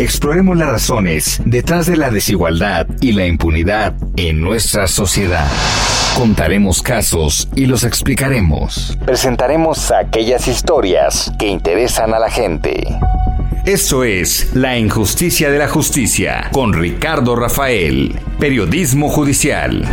Exploremos las razones detrás de la desigualdad y la impunidad en nuestra sociedad. Contaremos casos y los explicaremos. Presentaremos aquellas historias que interesan a la gente. Esto es La Injusticia de la Justicia con Ricardo Rafael, Periodismo Judicial.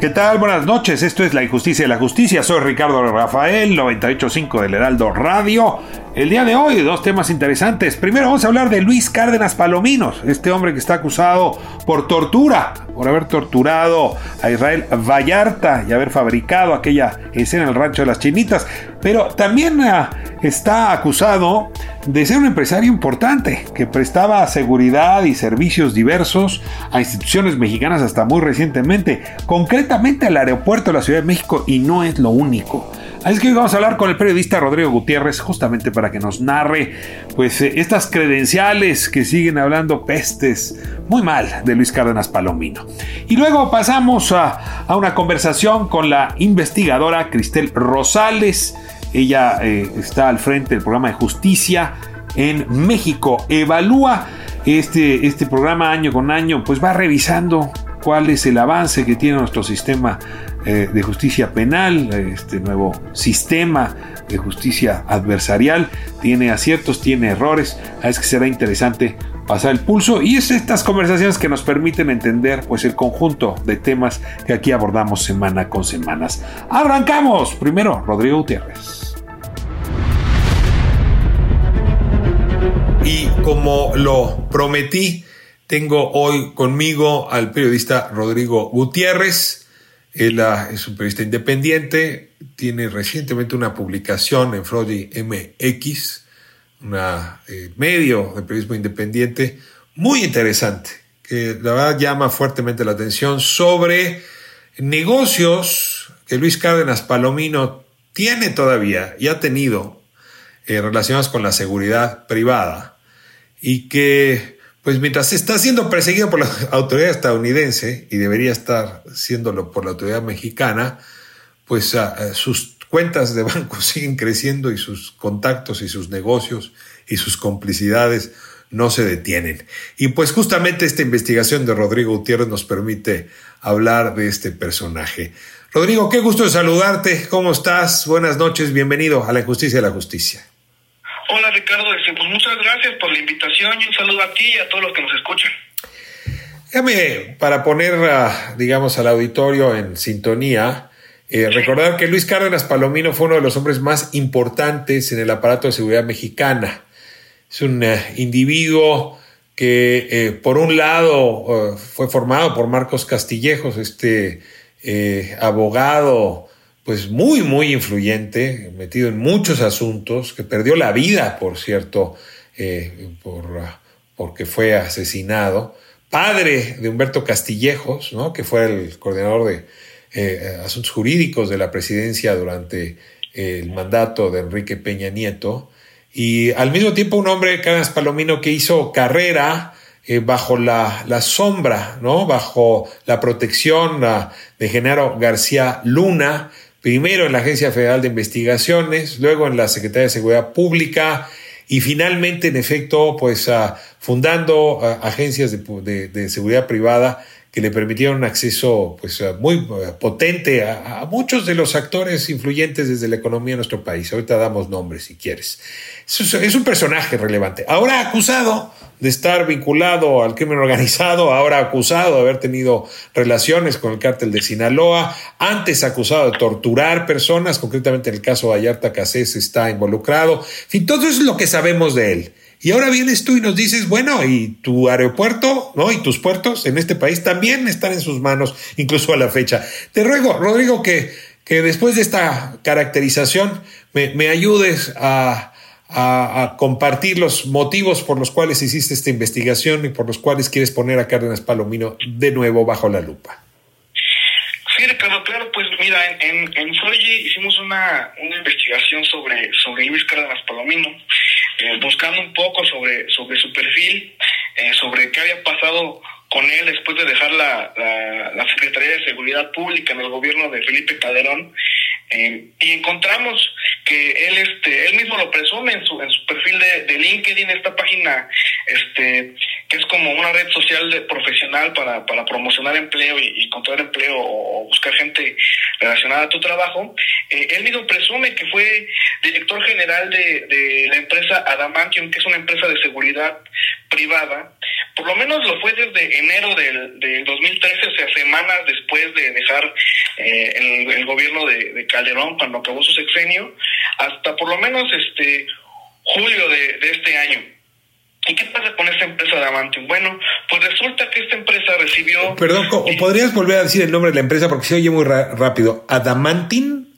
¿Qué tal? Buenas noches, esto es La Injusticia de la Justicia, soy Ricardo Rafael, 985 del Heraldo Radio. El día de hoy, dos temas interesantes. Primero vamos a hablar de Luis Cárdenas Palominos, este hombre que está acusado por tortura, por haber torturado a Israel Vallarta y haber fabricado aquella escena en el rancho de las chinitas. Pero también ah, está acusado de ser un empresario importante que prestaba seguridad y servicios diversos a instituciones mexicanas hasta muy recientemente, concretamente al aeropuerto de la Ciudad de México y no es lo único. Así que hoy vamos a hablar con el periodista Rodrigo Gutiérrez justamente para que nos narre pues eh, estas credenciales que siguen hablando pestes muy mal de Luis Cárdenas Palomino. Y luego pasamos a, una conversación con la investigadora Cristel Rosales. Ella eh, está al frente del programa de justicia en México. Evalúa este, este programa año con año, pues va revisando cuál es el avance que tiene nuestro sistema eh, de justicia penal, este nuevo sistema de justicia adversarial. Tiene aciertos, tiene errores. Es que será interesante pasar el pulso y es estas conversaciones que nos permiten entender pues el conjunto de temas que aquí abordamos semana con semanas. Arrancamos. Primero, Rodrigo Gutiérrez. Y como lo prometí, tengo hoy conmigo al periodista Rodrigo Gutiérrez. Él es un periodista independiente, tiene recientemente una publicación en Frodi MX, un eh, medio de periodismo independiente muy interesante, que la verdad llama fuertemente la atención sobre negocios que Luis Cárdenas Palomino tiene todavía y ha tenido eh, relacionados con la seguridad privada y que pues mientras está siendo perseguido por la autoridad estadounidense, y debería estar siéndolo por la autoridad mexicana, pues ah, ah, sus cuentas de banco siguen creciendo y sus contactos y sus negocios y sus complicidades no se detienen. Y pues justamente esta investigación de Rodrigo Gutiérrez nos permite hablar de este personaje. Rodrigo, qué gusto saludarte. ¿Cómo estás? Buenas noches. Bienvenido a la Injusticia de la Justicia. Hola Ricardo, este, pues muchas gracias por la invitación y un saludo a ti y a todos los que nos escuchan. Déjame, para poner, digamos, al auditorio en sintonía, eh, recordar que Luis Cárdenas Palomino fue uno de los hombres más importantes en el aparato de seguridad mexicana. Es un eh, individuo que, eh, por un lado, fue formado por Marcos Castillejos, este abogado pues muy, muy influyente, metido en muchos asuntos, que perdió la vida, por cierto, eh, por, porque fue asesinado, padre de Humberto Castillejos, ¿no? que fue el coordinador de eh, asuntos jurídicos de la presidencia durante el mandato de Enrique Peña Nieto, y al mismo tiempo un hombre, Canas Palomino, que hizo carrera eh, bajo la, la, sombra, ¿no? bajo la protección de Genaro García Luna, primero en la Agencia Federal de Investigaciones, luego en la Secretaría de Seguridad Pública y finalmente, en efecto, pues ah, fundando ah, agencias de, seguridad privada que le permitieron un acceso pues, ah, muy potente a, muchos de los actores influyentes desde la economía de nuestro país. Ahorita damos nombres si quieres. es un personaje relevante. Ahora acusado de estar vinculado al crimen organizado, ahora acusado de haber tenido relaciones con el cártel de Sinaloa, antes acusado de torturar personas, concretamente en el caso de Vallarta Casés está involucrado. En fin, todo eso es lo que sabemos de él. Y ahora vienes tú y nos dices, bueno, y tu aeropuerto, ¿no? Y tus puertos en este país también están en sus manos, incluso a la fecha. Te ruego, Rodrigo, que, que después de esta caracterización me, me ayudes a, a, compartir los motivos por los cuales hiciste esta investigación y por los cuales quieres poner a Cárdenas Palomino de nuevo bajo la lupa. Sí, Ricardo, claro, pues mira, en, en, hicimos una, una investigación sobre, sobre Luis Cárdenas Palomino, eh, buscando un poco sobre, sobre su perfil, eh, sobre qué había pasado con él después de dejar la, la, Secretaría de Seguridad Pública en el gobierno de Felipe Calderón. Eh, y encontramos que él este él mismo lo presume en su en su perfil de, de LinkedIn esta página este es como una red social profesional para, para promocionar empleo y, encontrar empleo o, buscar gente relacionada a tu trabajo eh, él mismo presume que fue director general de, de la empresa Adamantium que es una empresa de seguridad privada por lo menos lo fue desde enero del, del 2013, o sea, semanas después de dejar eh, el, gobierno de, de, Calderón cuando acabó su sexenio, hasta por lo menos este julio de este año. ¿Y qué pasa con esta empresa de Adamantium? Bueno, pues resulta que esta empresa recibió... Perdón, ¿podrías volver a decir el nombre de la empresa porque se oye muy rápido? ¿Adamantin?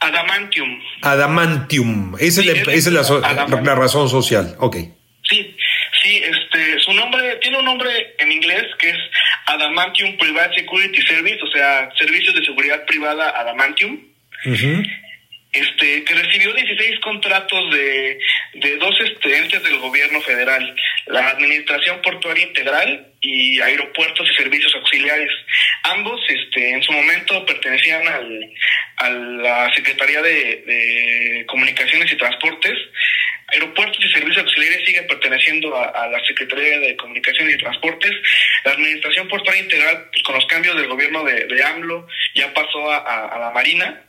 Adamantium. Adamantium. Esa es, la, esa es la, la, razón social. Ok. Sí, sí, este, su nombre, tiene un nombre en inglés que es Adamantium Private Security Service, o sea, servicios de seguridad privada Adamantium. Este, que recibió 16 contratos de, de dos entes del gobierno federal, la Administración Portuaria Integral y Aeropuertos y Servicios Auxiliares. Ambos, este, en su momento pertenecían al, a la Secretaría de, de Comunicaciones y Transportes, Aeropuertos y Servicios Auxiliares sigue perteneciendo a, la Secretaría de Comunicaciones y Transportes. La Administración Portuaria Integral, pues, con los cambios del gobierno de, de AMLO, ya pasó a, a, la Marina.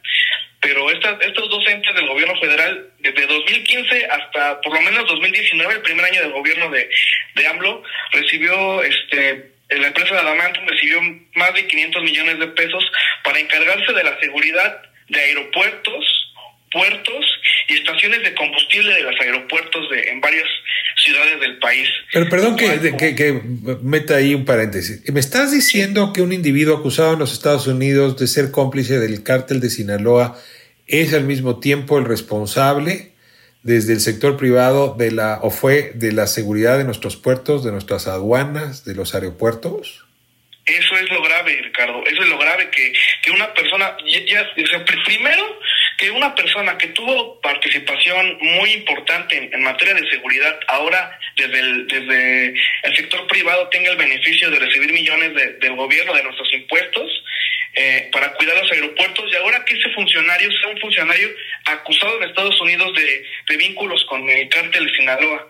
Pero estas, estos dos entes del gobierno federal, desde 2015 hasta por lo menos 2019, el primer año del gobierno de, de AMLO, recibió este la empresa de Adamantium recibió más de 500 millones de pesos para encargarse de la seguridad de aeropuertos, puertos y estaciones de combustible de los aeropuertos de, en varias ciudades del país. Pero perdón que, que, que, meta ahí un paréntesis. ¿Me estás diciendo que un individuo acusado en los Estados Unidos de ser cómplice del cártel de Sinaloa es al mismo tiempo el responsable desde el sector privado de la o fue de la seguridad de nuestros puertos, de nuestras aduanas, de los aeropuertos? Eso es lo grave, Ricardo. Eso es lo grave que, que una persona, ya, ya primero que una persona que tuvo participación muy importante en, materia de seguridad, ahora desde el, desde el sector privado tenga el beneficio de recibir millones de, del gobierno, de nuestros impuestos, eh, para cuidar los aeropuertos, y ahora que ese funcionario sea un funcionario acusado en Estados Unidos de, de vínculos con el cártel de Sinaloa.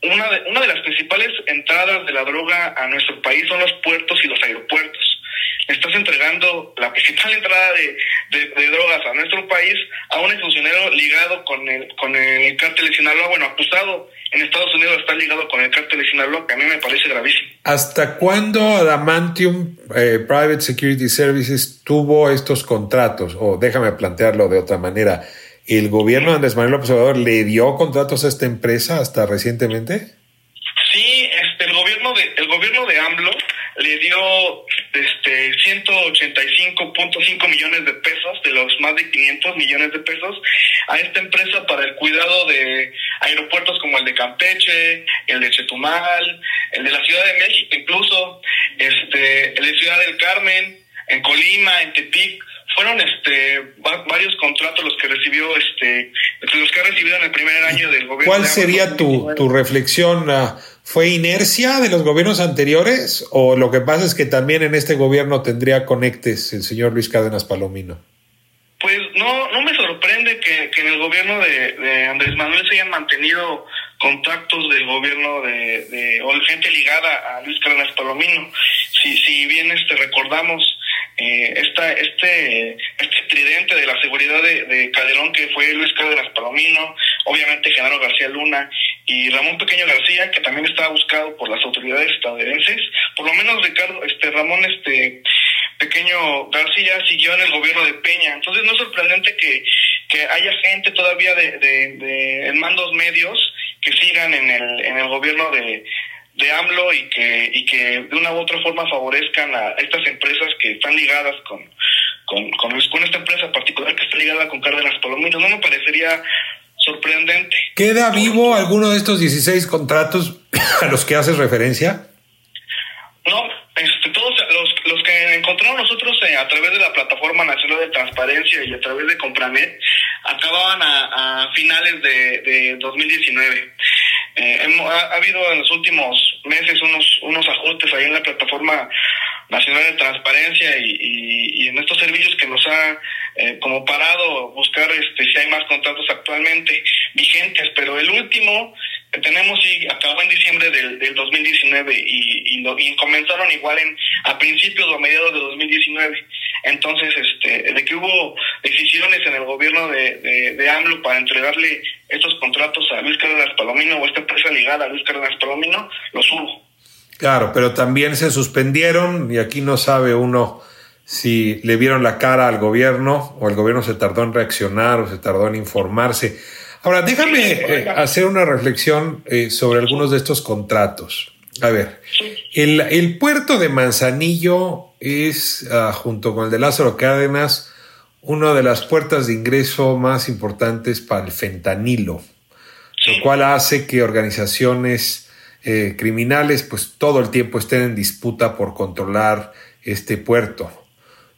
Una de, una de las principales entradas de la droga a nuestro país son los puertos y los aeropuertos estás entregando la principal entrada de, de, drogas a nuestro país a un funcionario ligado con el, con el cártel de Sinaloa, bueno, acusado en Estados Unidos está ligado con el cártel de Sinaloa, que a mí me parece gravísimo. ¿Hasta cuándo Adamantium eh, Private Security Services tuvo estos contratos? O déjame plantearlo de otra manera. ¿El gobierno de Andrés Manuel López Obrador le dio contratos a esta empresa hasta recientemente? Sí, este, el gobierno de, el gobierno de AMLO le dio 185.5 millones de pesos de los más de 500 millones de pesos a esta empresa para el cuidado de aeropuertos como el de Campeche, el de Chetumal, el de la Ciudad de México incluso, este el de Ciudad del Carmen, en Colima, en Tepic, fueron este varios contratos los que recibió este los que ha recibido en el primer año del gobierno. ¿Cuál sería tu, tu reflexión? Uh, ¿Fue inercia de los gobiernos anteriores o lo que pasa es que también en este gobierno tendría conectes el señor Luis Cárdenas Palomino? Pues no, no me sorprende que, que en el gobierno de, de, Andrés Manuel se hayan mantenido contactos del gobierno de, de gente ligada a Luis Cárdenas Palomino. Si, si bien este recordamos eh, esta, este, este tridente de la seguridad de, de, que fue Luis Cárdenas Palomino, obviamente Genaro García Luna y Ramón Pequeño García, que también estaba buscado por las autoridades estadounidenses. Por lo menos Ricardo, este Ramón este Pequeño García siguió en el gobierno de Peña. Entonces no es sorprendente que, que haya gente todavía de, de, de en mandos medios que sigan en el, en el gobierno de, de AMLO y que, y que de una u otra forma favorezcan a estas empresas que están ligadas con, con, con, esta empresa particular que está ligada con Cárdenas Palomino. No me parecería sorprendente. ¿Queda vivo alguno de estos 16 contratos a los que haces referencia? No, este, todos los, los que encontramos nosotros eh, a través de la Plataforma Nacional de Transparencia y a través de Compranet acababan a, a finales de, de 2019. Eh, ha, habido en los últimos meses unos, unos ajustes ahí en la Plataforma Nacional de Transparencia y, y, en estos servicios que nos ha eh, como parado buscar este si hay más contratos actualmente vigentes, pero el último que tenemos sí acabó en diciembre del, del 2019 y, y, lo, y comenzaron igual en a principios o mediados de 2019. Entonces, este, de que hubo decisiones en el gobierno de, de, de AMLO para entregarle estos contratos a Luis Cárdenas Palomino o esta empresa ligada a Luis Cárdenas Palomino, los hubo. Claro, pero también se suspendieron y aquí no sabe uno si le vieron la cara al gobierno o el gobierno se tardó en reaccionar o se tardó en informarse. Ahora, déjame eh, hacer una reflexión eh, sobre algunos de estos contratos. A ver, el, el puerto de Manzanillo es, uh, junto con el de Lázaro Cárdenas, una de las puertas de ingreso más importantes para el fentanilo, lo cual hace que organizaciones eh, criminales pues todo el tiempo estén en disputa por controlar este puerto.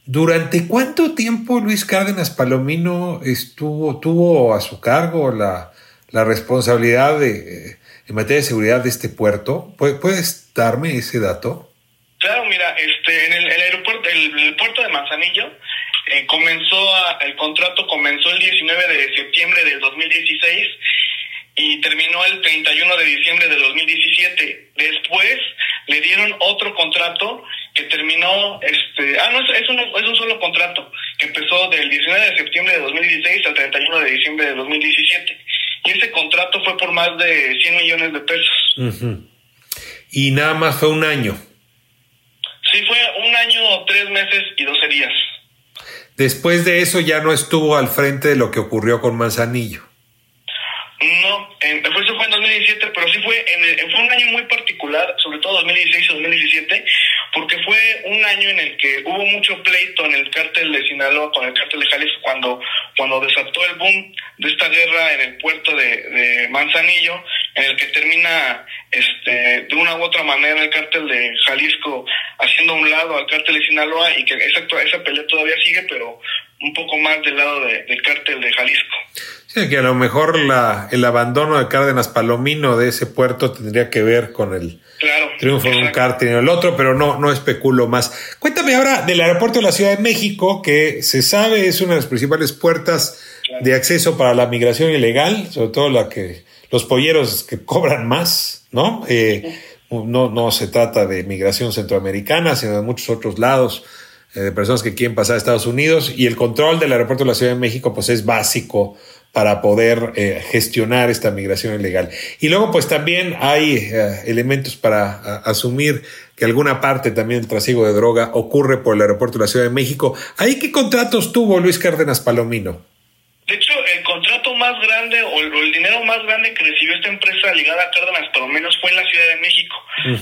¿Durante cuánto tiempo Luis Cárdenas Palomino estuvo, tuvo a su cargo la, la responsabilidad de, en materia de seguridad de este puerto? ¿Puedes darme ese dato? Claro, mira, este, en el, aeropuerto, el, puerto de Manzanillo eh, comenzó, a, el contrato comenzó el 19 de septiembre del 2016 y terminó el 31 de diciembre de 2017. Después le dieron otro contrato que terminó, este, ah, no, es, un, es un solo contrato, que empezó del 19 de septiembre de 2016 al 31 de diciembre de 2017. Y ese contrato fue por más de 100 millones de pesos. Y nada más fue un año. Sí, fue un año, tres meses y doce días. Después de eso ya no estuvo al frente de lo que ocurrió con Manzanillo. No, en, eso fue en 2017, pero sí fue, en, fue un año muy particular, sobre todo 2016 y 2017, porque fue un año en el que hubo mucho pleito en el cártel de Sinaloa con el cártel de Jalisco cuando, cuando desató el boom de esta guerra en el puerto de, Manzanillo, en el que termina este, de una u otra manera el cártel de Jalisco haciendo un lado al cártel de Sinaloa y que esa, esa pelea todavía sigue, pero un poco más del lado del cártel de Jalisco. Sí, que a lo mejor la, el abandono de Cárdenas Palomino de ese puerto tendría que ver con el triunfo de un cártel y el otro, pero no, no especulo más. Cuéntame ahora del aeropuerto de la Ciudad de México, que se sabe es una de las principales puertas de acceso para la migración ilegal, sobre todo la que los polleros que cobran más, ¿no? Eh, no, no se trata de migración centroamericana, sino de muchos otros lados de personas que quieren pasar a Estados Unidos y el control del aeropuerto de la Ciudad de México pues es básico para poder eh, gestionar esta migración ilegal. Y luego pues también hay eh, elementos para asumir que alguna parte también del trasiego de droga ocurre por el aeropuerto de la Ciudad de México. ¿Ahí qué contratos tuvo Luis Cárdenas Palomino? De hecho, más grande o el, dinero más grande que recibió esta empresa ligada a Cárdenas Palominos fue en la Ciudad de México.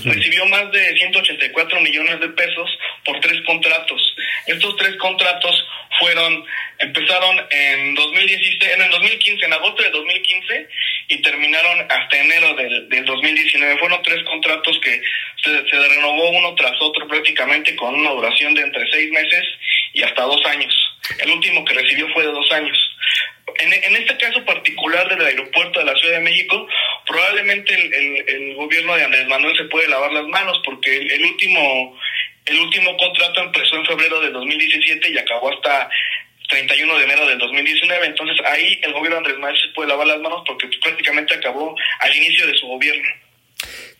Recibió más de 184 millones de pesos por tres contratos. Estos tres contratos fueron, empezaron en 2016, en el 2015, en agosto de 2015 y terminaron hasta enero del, del 2019. Fueron tres contratos que se, se renovó uno tras otro prácticamente con una duración de entre seis meses y hasta dos años. El último que recibió fue de dos años. En, este caso particular del aeropuerto de la Ciudad de México, probablemente el, gobierno de Andrés Manuel se puede lavar las manos porque el, último el último contrato empezó en febrero de 2017 y acabó hasta 31 de enero del 2019. Entonces ahí el gobierno de Andrés Manuel se puede lavar las manos porque prácticamente acabó al inicio de su gobierno.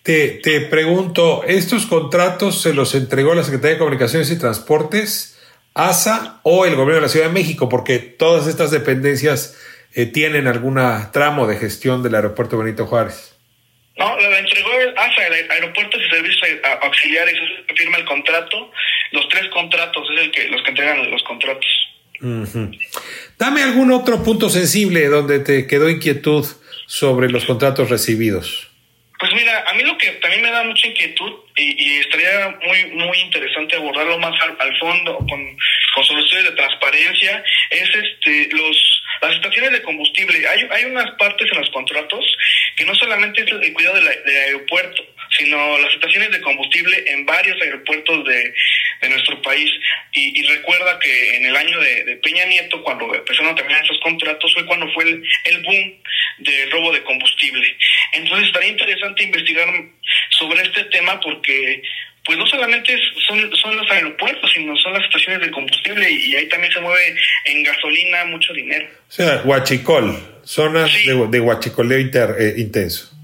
Te, te pregunto, ¿estos contratos se los entregó la Secretaría de Comunicaciones y Transportes? ASA o el gobierno de la Ciudad de México, porque todas estas dependencias eh, tienen alguna tramo de gestión del aeropuerto Benito Juárez. No, la entregó ASA, el Aeropuerto y Servicios Auxiliares, firma el contrato, los tres contratos es el que los que entregan los contratos. Dame algún otro punto sensible donde te quedó inquietud sobre los contratos recibidos. Pues mira, a mí lo que también me da mucha inquietud y, estaría muy muy interesante abordarlo más al, fondo con, con soluciones de transparencia es este los las estaciones de combustible. Hay, hay unas partes en los contratos que no solamente es el cuidado del aeropuerto, sino las estaciones de combustible en varios aeropuertos de, nuestro país. Y, recuerda que en el año de, Peña Nieto, cuando empezaron a terminar esos contratos, fue cuando fue el, el boom del robo de combustible. Entonces estaría interesante investigar sobre este tema porque pues no solamente son, son los aeropuertos, sino son las estaciones de combustible y, ahí también se mueve en gasolina mucho dinero. O sea, Huachicol, zonas de, de huachicoleo eh, intenso.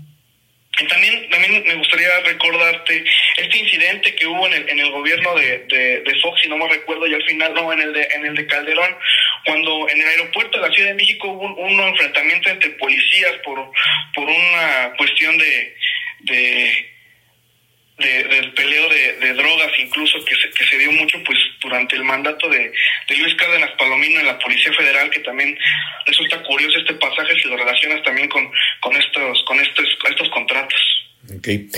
Y también, también me gustaría recordarte este incidente que hubo en el, en el gobierno de, de, Fox, si no me recuerdo, y al final no, en el de, en el de Calderón, cuando en el aeropuerto de la Ciudad de México hubo un, enfrentamiento entre policías por, por una cuestión de, de del peleo de, drogas, incluso que se, que se dio mucho pues durante el mandato de, Luis Cárdenas Palomino en la Policía Federal, que también resulta curioso este pasaje si lo relacionas también con, con estos, con estos, estos contratos. Okay.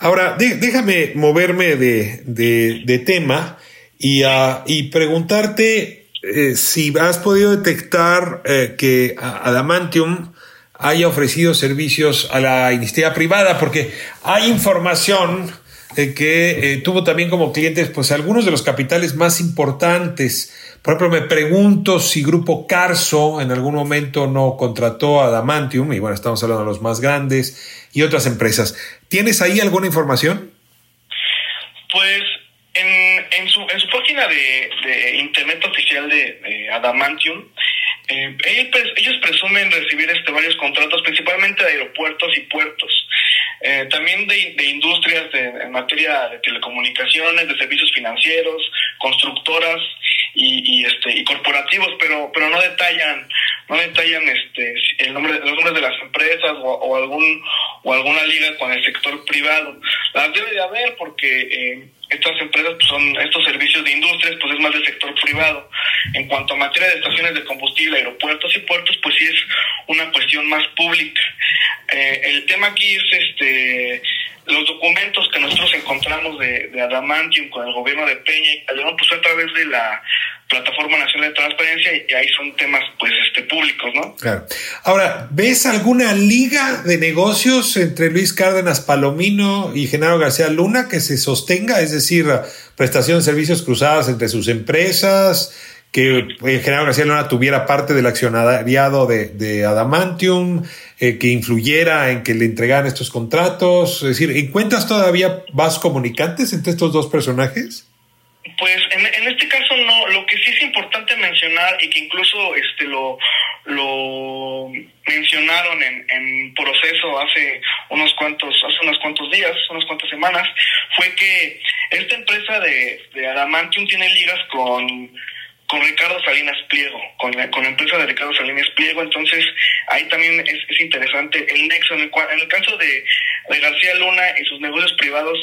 Ahora, déjame moverme de, de, tema y, uh, y preguntarte eh, si has podido detectar eh, que Adamantium haya ofrecido servicios a la iniciativa privada, porque hay información eh, que eh, tuvo también como clientes pues algunos de los capitales más importantes. Por ejemplo, me pregunto si Grupo Carso en algún momento no contrató a Damantium, y bueno, estamos hablando de los más grandes, y otras empresas. ¿Tienes ahí alguna información? Pues en, su, en su página de, internet oficial de, Adamantium, eh, ellos, presumen recibir este, varios contratos, principalmente de aeropuertos y puertos. Eh, también de, industrias en materia de telecomunicaciones, de servicios financieros, constructoras y, este y corporativos, pero pero no detallan no detallan este el nombre los nombres de las empresas o, algún o alguna liga con el sector privado. Las debe de haber porque eh, estas empresas pues, son estos servicios de industrias pues es más del sector privado. En cuanto a materia de estaciones de combustible aeropuertos y puertos pues sí es una cuestión más pública. Eh, el tema aquí es este los documentos que nosotros encontramos de, Adamantium con el gobierno de Peña y Calderón pues a través de la plataforma nacional de transparencia y ahí son temas pues este públicos no claro. Ahora ves alguna liga de negocios entre Luis Cárdenas Palomino y Genaro García Luna que se sostenga es decir prestación de servicios cruzadas entre sus empresas que eh, Genaro García Luna tuviera parte del accionariado de, de Adamantium eh, que influyera en que le entregaran estos contratos? Es decir, ¿encuentras todavía más comunicantes entre estos dos personajes? Pues en, en, este caso no, lo que sí es importante mencionar y que incluso este lo, lo mencionaron en, en proceso hace unos cuantos, hace unos cuantos días, unas cuantas semanas, fue que esta empresa de, de Adamantium tiene ligas con con Ricardo Salinas Pliego, con la, con la empresa de Ricardo Salinas Pliego, entonces ahí también es, es interesante el nexo, en el, cual, en el caso de, de, García Luna y sus negocios privados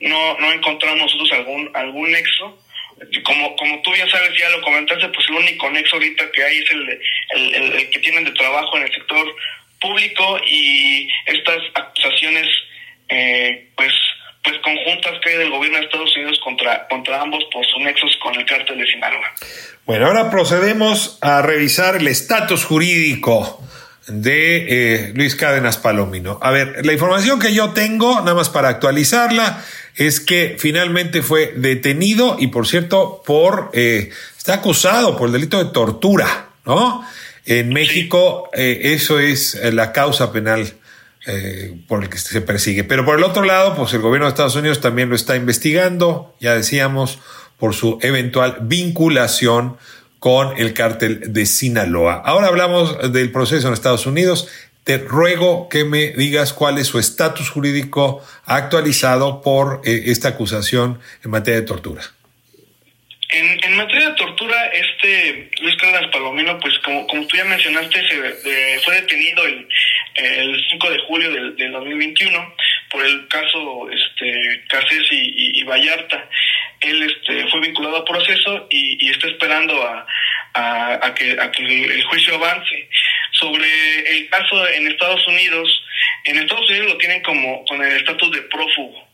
no, no encontramos nosotros algún, algún nexo, como, como tú bien sabes, ya lo comentaste, pues el único nexo ahorita que hay es el, el, el, el que tienen de trabajo en el sector público y estas acusaciones eh, pues pues conjuntas que hay del gobierno de Estados Unidos contra, contra ambos por sus nexos con el cártel de Sinaloa. Bueno, ahora procedemos a revisar el estatus jurídico de eh, Luis Cádenas Palomino. A ver, la información que yo tengo, nada más para actualizarla, es que finalmente fue detenido y por cierto, por eh, está acusado por el delito de tortura, ¿no? En México, eh, eso es la causa penal eh, por el que se persigue. Pero por el otro lado, pues el gobierno de Estados Unidos también lo está investigando, ya decíamos, por su eventual vinculación con el cártel de Sinaloa. Ahora hablamos del proceso en Estados Unidos. Te ruego que me digas cuál es su estatus jurídico actualizado por eh, esta acusación en materia de tortura. En, materia de tortura, este Luis Cárdenas Palomino, pues como, como tú ya mencionaste, se, fue detenido el, el 5 de julio del, del 2021 por el caso este Casés y, y, Vallarta. Él este, fue vinculado a proceso y, y está esperando a, a, que, el, juicio avance. Sobre el caso en Estados Unidos, en Estados Unidos lo tienen como con el estatus de prófugo.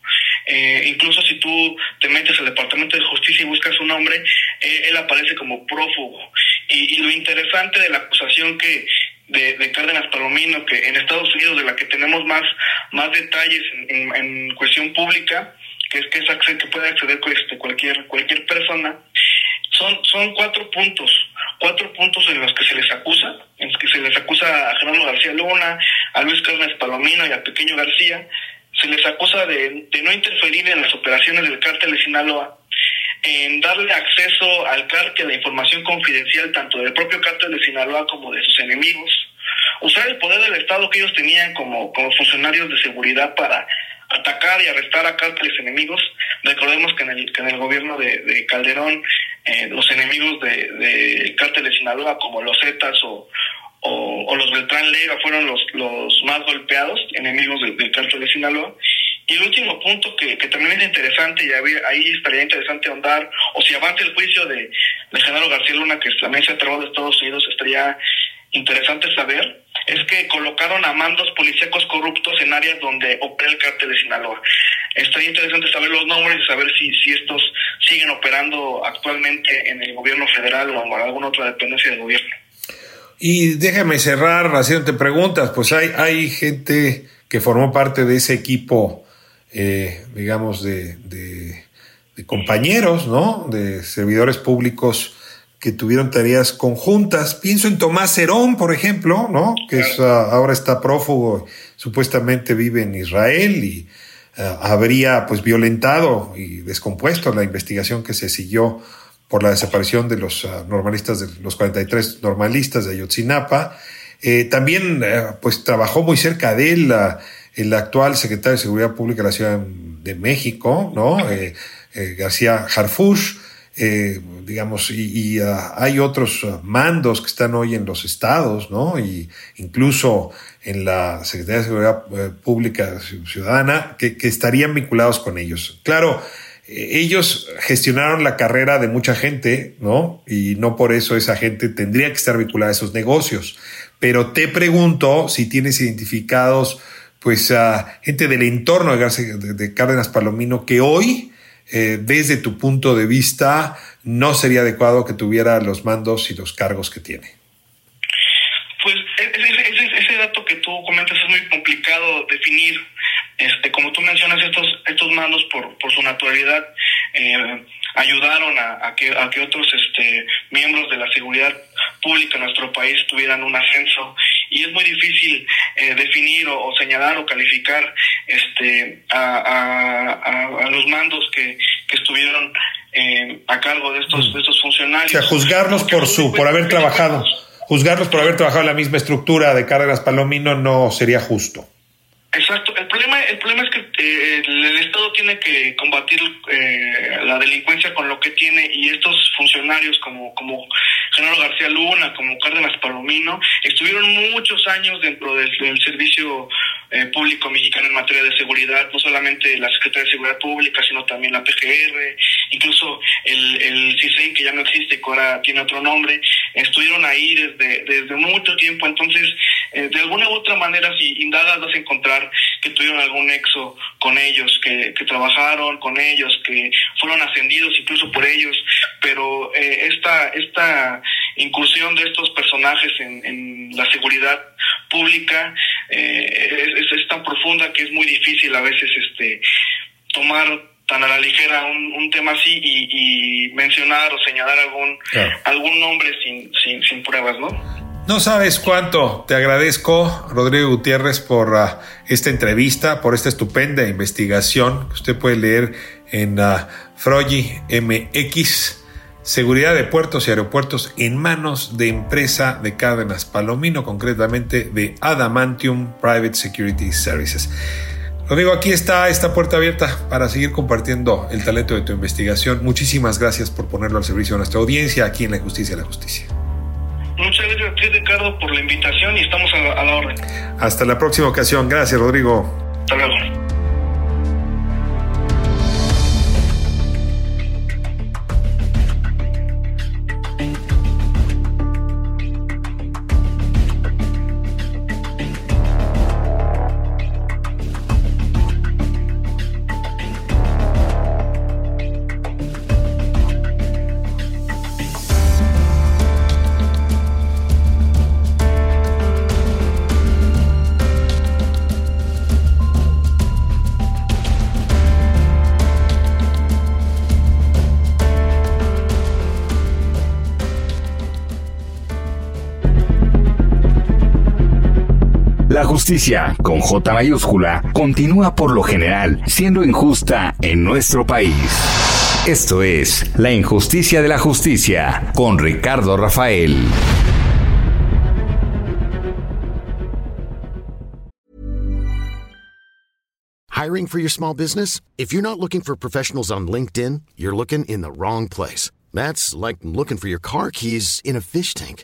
Eh, incluso si tú te metes al Departamento de Justicia y buscas su nombre, eh, él aparece como prófugo. Y, lo interesante de la acusación que de, Cárdenas Palomino, que en Estados Unidos de la que tenemos más, más detalles en, cuestión pública, que es que, es que puede acceder este, cualquier, cualquier persona, son, son cuatro puntos, cuatro puntos en los que se les acusa, en los que se les acusa a Gerardo García Luna, a Luis Cárdenas Palomino y a Pequeño García, se les acusa de, de no interferir en las operaciones del cártel de Sinaloa, en darle acceso al cártel a información confidencial tanto del propio cártel de Sinaloa como de sus enemigos, usar el poder del Estado que ellos tenían como, como funcionarios de seguridad para atacar y arrestar a cárteles enemigos. Recordemos que en el, que en el gobierno de, Calderón eh, los enemigos del de, cártel de Sinaloa como los Zetas o, o, los Beltrán Leiva fueron los, los más golpeados, enemigos del, del cártel de Sinaloa. Y el último punto que, que también es interesante, y ahí estaría interesante ahondar, o si avanza el juicio de, de Genaro García Luna, que también se ha de Estados Unidos, estaría interesante saber, es que colocaron a mandos policíacos corruptos en áreas donde opera el cártel de Sinaloa. Estaría interesante saber los nombres y saber si, si estos siguen operando actualmente en el gobierno federal o en alguna otra dependencia del gobierno. Y déjame cerrar haciéndote preguntas, pues hay, hay gente que formó parte de ese equipo, eh, digamos, de, de, compañeros, ¿no? De servidores públicos que tuvieron tareas conjuntas. Pienso en Tomás Herón, por ejemplo, ¿no? Que es, ah, ahora está prófugo, supuestamente vive en Israel y ah, habría pues violentado y descompuesto la investigación que se siguió por la desaparición de los ah, normalistas, de los 43 normalistas de Ayotzinapa. Eh, también, eh, pues, trabajó muy cerca de él el actual secretario de Seguridad Pública de la Ciudad de México, ¿no? Eh, García Harfush, digamos, y, ah, hay otros mandos que están hoy en los estados, ¿no? Y incluso en la Secretaría de Seguridad Pública Ciudadana, que estarían vinculados con ellos. Claro, ellos gestionaron la carrera de mucha gente, ¿no? Y no por eso esa gente tendría que estar vinculada a esos negocios. Pero te pregunto si tienes identificados, pues, a gente del entorno de, Cárdenas Palomino que hoy, eh, desde tu punto de vista, no sería adecuado que tuviera los mandos y los cargos que tiene. Pues ese, ese dato que tú comentas es muy complicado definir este, como tú mencionas, estos, estos mandos por, por su naturalidad eh, ayudaron a, que, a que otros este, miembros de la seguridad pública en nuestro país tuvieran un ascenso y es muy difícil eh, definir o, señalar o calificar este, a, a, los mandos que, que estuvieron eh, a cargo de estos, de estos funcionarios. O sea, juzgarlos por, su, por haber trabajado. Juzgarlos por haber trabajado en la misma estructura de Cárdenas Palomino no sería justo. Exacto. El problema, el problema es que eh, el Estado tiene que combatir eh, la delincuencia con lo que tiene y estos funcionarios como, como Genaro García Luna, como Cárdenas Palomino, estuvieron muchos años dentro del, servicio eh, público mexicano en materia de seguridad, no solamente la Secretaría de Seguridad Pública, sino también la PGR, incluso el, el que ya no existe, que ahora tiene otro nombre, estuvieron ahí desde, desde mucho tiempo. Entonces, de alguna u otra manera, si indagas, vas a encontrar que tuvieron algún nexo con ellos, que, trabajaron con ellos, que fueron ascendidos incluso por ellos, pero eh, esta, esta incursión de estos personajes en, la seguridad pública eh, es, tan profunda que es muy difícil a veces este tomar tan a la ligera un, tema así y, mencionar o señalar algún algún nombre sin, sin, sin pruebas, ¿no? No sabes cuánto te agradezco, Rodrigo Gutiérrez, por ah, esta entrevista, por esta estupenda investigación que usted puede leer en uh, MX, Seguridad de Puertos y Aeropuertos en manos de empresa de Cárdenas Palomino, concretamente de Adamantium Private Security Services. Rodrigo, aquí está esta puerta abierta para seguir compartiendo el talento de tu investigación. Muchísimas gracias por ponerlo al servicio de nuestra audiencia aquí en La Justicia la Justicia. Muchas gracias a ti, Ricardo, por la invitación y estamos a la, a la orden. Hasta la próxima ocasión. Gracias, Rodrigo. Hasta luego. Justicia, con J mayúscula, continúa por lo general siendo injusta en nuestro país. Esto es La injusticia de la justicia con Ricardo Rafael. Hiring for your small business? If you're not looking for professionals on LinkedIn, you're looking in the wrong place. That's like looking for your car keys in a fish tank.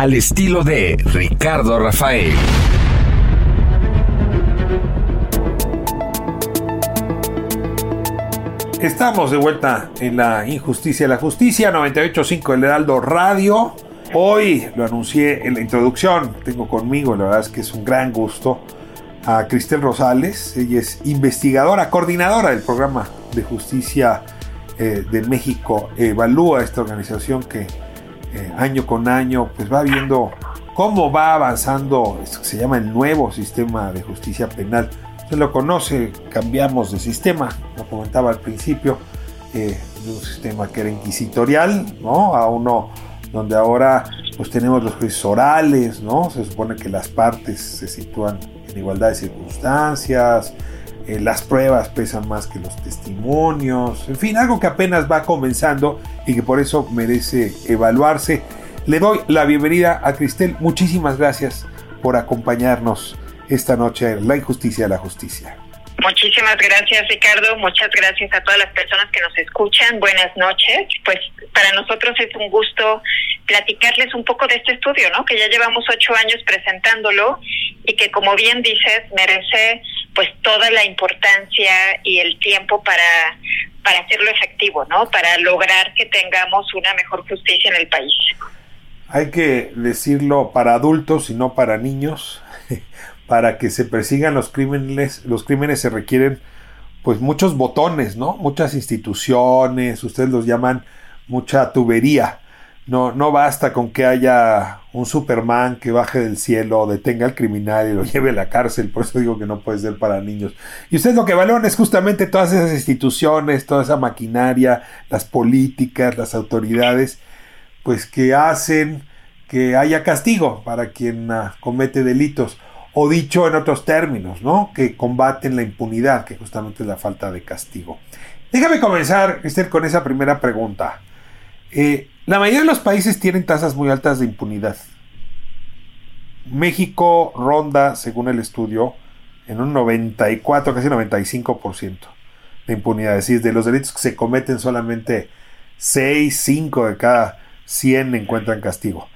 al estilo de Ricardo Rafael. Estamos de vuelta en la injusticia de la justicia, 98.5 El Heraldo Radio. Hoy lo anuncié en la introducción, tengo conmigo, la verdad es que es un gran gusto, a Cristel Rosales. Ella es investigadora, coordinadora del programa de justicia eh, de México. Evalúa esta organización que eh, año con año pues va viendo cómo va avanzando que se llama el nuevo sistema de justicia penal se lo conoce, cambiamos de sistema, lo comentaba al principio, eh, de un sistema que era inquisitorial, ¿no? A uno donde ahora pues tenemos los juicios orales, ¿no? Se supone que las partes se sitúan en igualdad de circunstancias, eh, las pruebas pesan más que los testimonios, en fin, algo que apenas va comenzando y que por eso merece evaluarse. Le doy la bienvenida a Cristel, muchísimas gracias por acompañarnos esta noche La injusticia de la justicia. Muchísimas gracias Ricardo, muchas gracias a todas las personas que nos escuchan, buenas noches. Pues para nosotros es un gusto platicarles un poco de este estudio, ¿no? Que ya llevamos ocho años presentándolo y que como bien dices merece pues toda la importancia y el tiempo para para hacerlo efectivo, ¿no? Para lograr que tengamos una mejor justicia en el país. Hay que decirlo para adultos y no para niños para que se persigan los crímenes, los crímenes se requieren pues muchos botones, ¿no? Muchas instituciones, ustedes los llaman mucha tubería. No, no basta con que haya un Superman que baje del cielo, detenga al criminal y lo lleve a la cárcel. Por eso digo que no puede ser para niños. Y ustedes lo que valoran es justamente todas esas instituciones, toda esa maquinaria, las políticas, las autoridades, pues que hacen que haya castigo para quien ah, comete delitos o dicho en otros términos, ¿no? Que combaten la impunidad, que justamente es la falta de castigo. Déjame comenzar, Esther, con esa primera pregunta. Eh, la mayoría de los países tienen tasas muy altas de impunidad. México ronda, según el estudio, en un 94, casi 95% de impunidad. Es decir, de los delitos que se cometen solamente 6, 5 de cada 100 encuentran castigo.